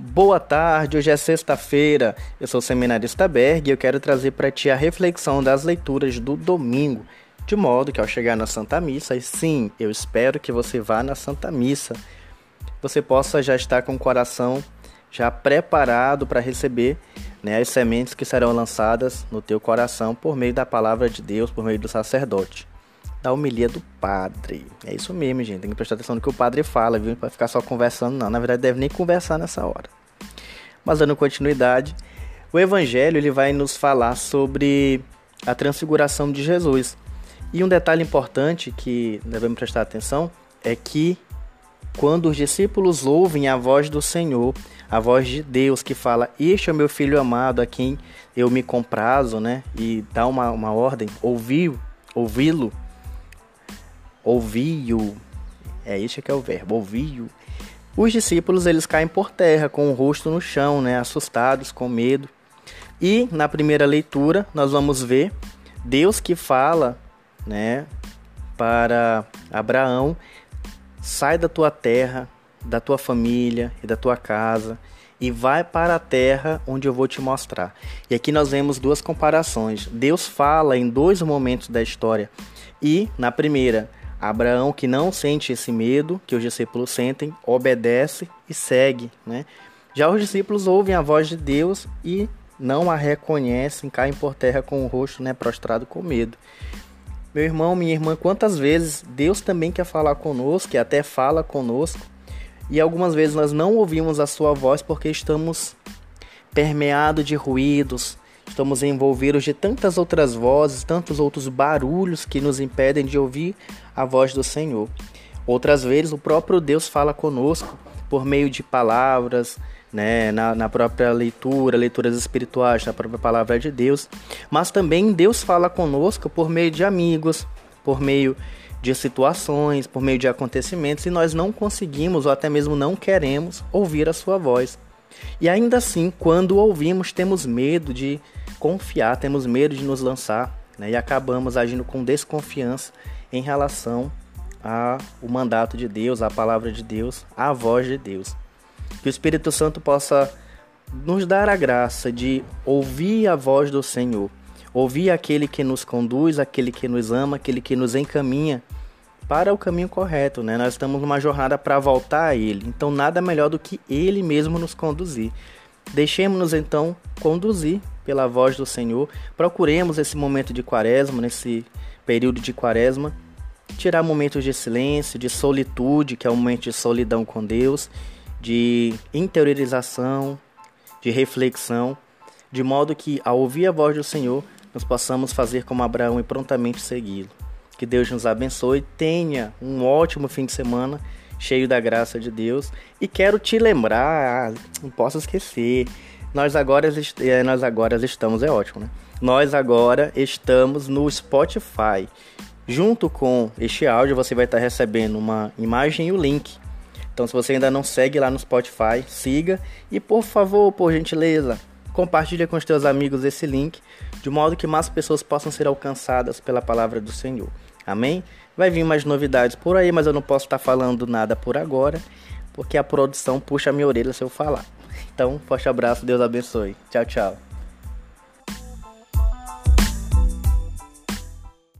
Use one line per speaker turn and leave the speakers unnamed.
Boa tarde, hoje é sexta-feira. Eu sou o seminarista Berg e eu quero trazer para ti a reflexão das leituras do domingo, de modo que ao chegar na Santa Missa, e sim, eu espero que você vá na Santa Missa, você possa já estar com o coração já preparado para receber né, as sementes que serão lançadas no teu coração por meio da palavra de Deus, por meio do sacerdote da homilia do padre. É isso mesmo, gente. Tem que prestar atenção no que o padre fala, viu? Para ficar só conversando, não. Na verdade, deve nem conversar nessa hora. Mas dando continuidade, o Evangelho ele vai nos falar sobre a transfiguração de Jesus. E um detalhe importante que devemos prestar atenção é que quando os discípulos ouvem a voz do Senhor, a voz de Deus que fala: Este é o meu filho amado a quem eu me comprazo, né? E dá uma, uma ordem, ouvi-lo, ouvi-lo ouviu, é isso que é o verbo, ouviu. Os discípulos eles caem por terra com o rosto no chão, né, assustados, com medo. E na primeira leitura nós vamos ver Deus que fala, né, para Abraão: sai da tua terra, da tua família e da tua casa e vai para a terra onde eu vou te mostrar. E aqui nós vemos duas comparações. Deus fala em dois momentos da história. E na primeira, Abraão, que não sente esse medo que os discípulos sentem, obedece e segue. Né? Já os discípulos ouvem a voz de Deus e não a reconhecem, caem por terra com o rosto né, prostrado com medo. Meu irmão, minha irmã, quantas vezes Deus também quer falar conosco, e até fala conosco, e algumas vezes nós não ouvimos a sua voz porque estamos permeados de ruídos, Estamos envolvidos de tantas outras vozes, tantos outros barulhos que nos impedem de ouvir a voz do Senhor. Outras vezes, o próprio Deus fala conosco por meio de palavras, né, na, na própria leitura, leituras espirituais, na própria palavra de Deus. Mas também Deus fala conosco por meio de amigos, por meio de situações, por meio de acontecimentos, e nós não conseguimos ou até mesmo não queremos ouvir a sua voz. E ainda assim, quando ouvimos, temos medo de confiar, temos medo de nos lançar né, e acabamos agindo com desconfiança em relação ao mandato de Deus, à palavra de Deus, à voz de Deus. Que o Espírito Santo possa nos dar a graça de ouvir a voz do Senhor, ouvir aquele que nos conduz, aquele que nos ama, aquele que nos encaminha para o caminho correto, né? Nós estamos numa jornada para voltar a Ele, então nada melhor do que Ele mesmo nos conduzir. Deixemos-nos então conduzir pela voz do Senhor. Procuremos esse momento de quaresma, nesse período de quaresma, tirar momentos de silêncio, de solitude, que é um momento de solidão com Deus, de interiorização, de reflexão, de modo que ao ouvir a voz do Senhor, nós possamos fazer como Abraão e prontamente segui-lo. Que Deus nos abençoe, tenha um ótimo fim de semana, cheio da graça de Deus. E quero te lembrar, não posso esquecer, nós agora, é, nós agora estamos, é ótimo, né? Nós agora estamos no Spotify. Junto com este áudio, você vai estar recebendo uma imagem e o link. Então, se você ainda não segue lá no Spotify, siga e, por favor, por gentileza, compartilhe com os teus amigos esse link, de modo que mais pessoas possam ser alcançadas pela palavra do Senhor. Amém? Vai vir mais novidades por aí, mas eu não posso estar falando nada por agora, porque a produção puxa a minha orelha se eu falar. Então, forte abraço, Deus abençoe. Tchau, tchau.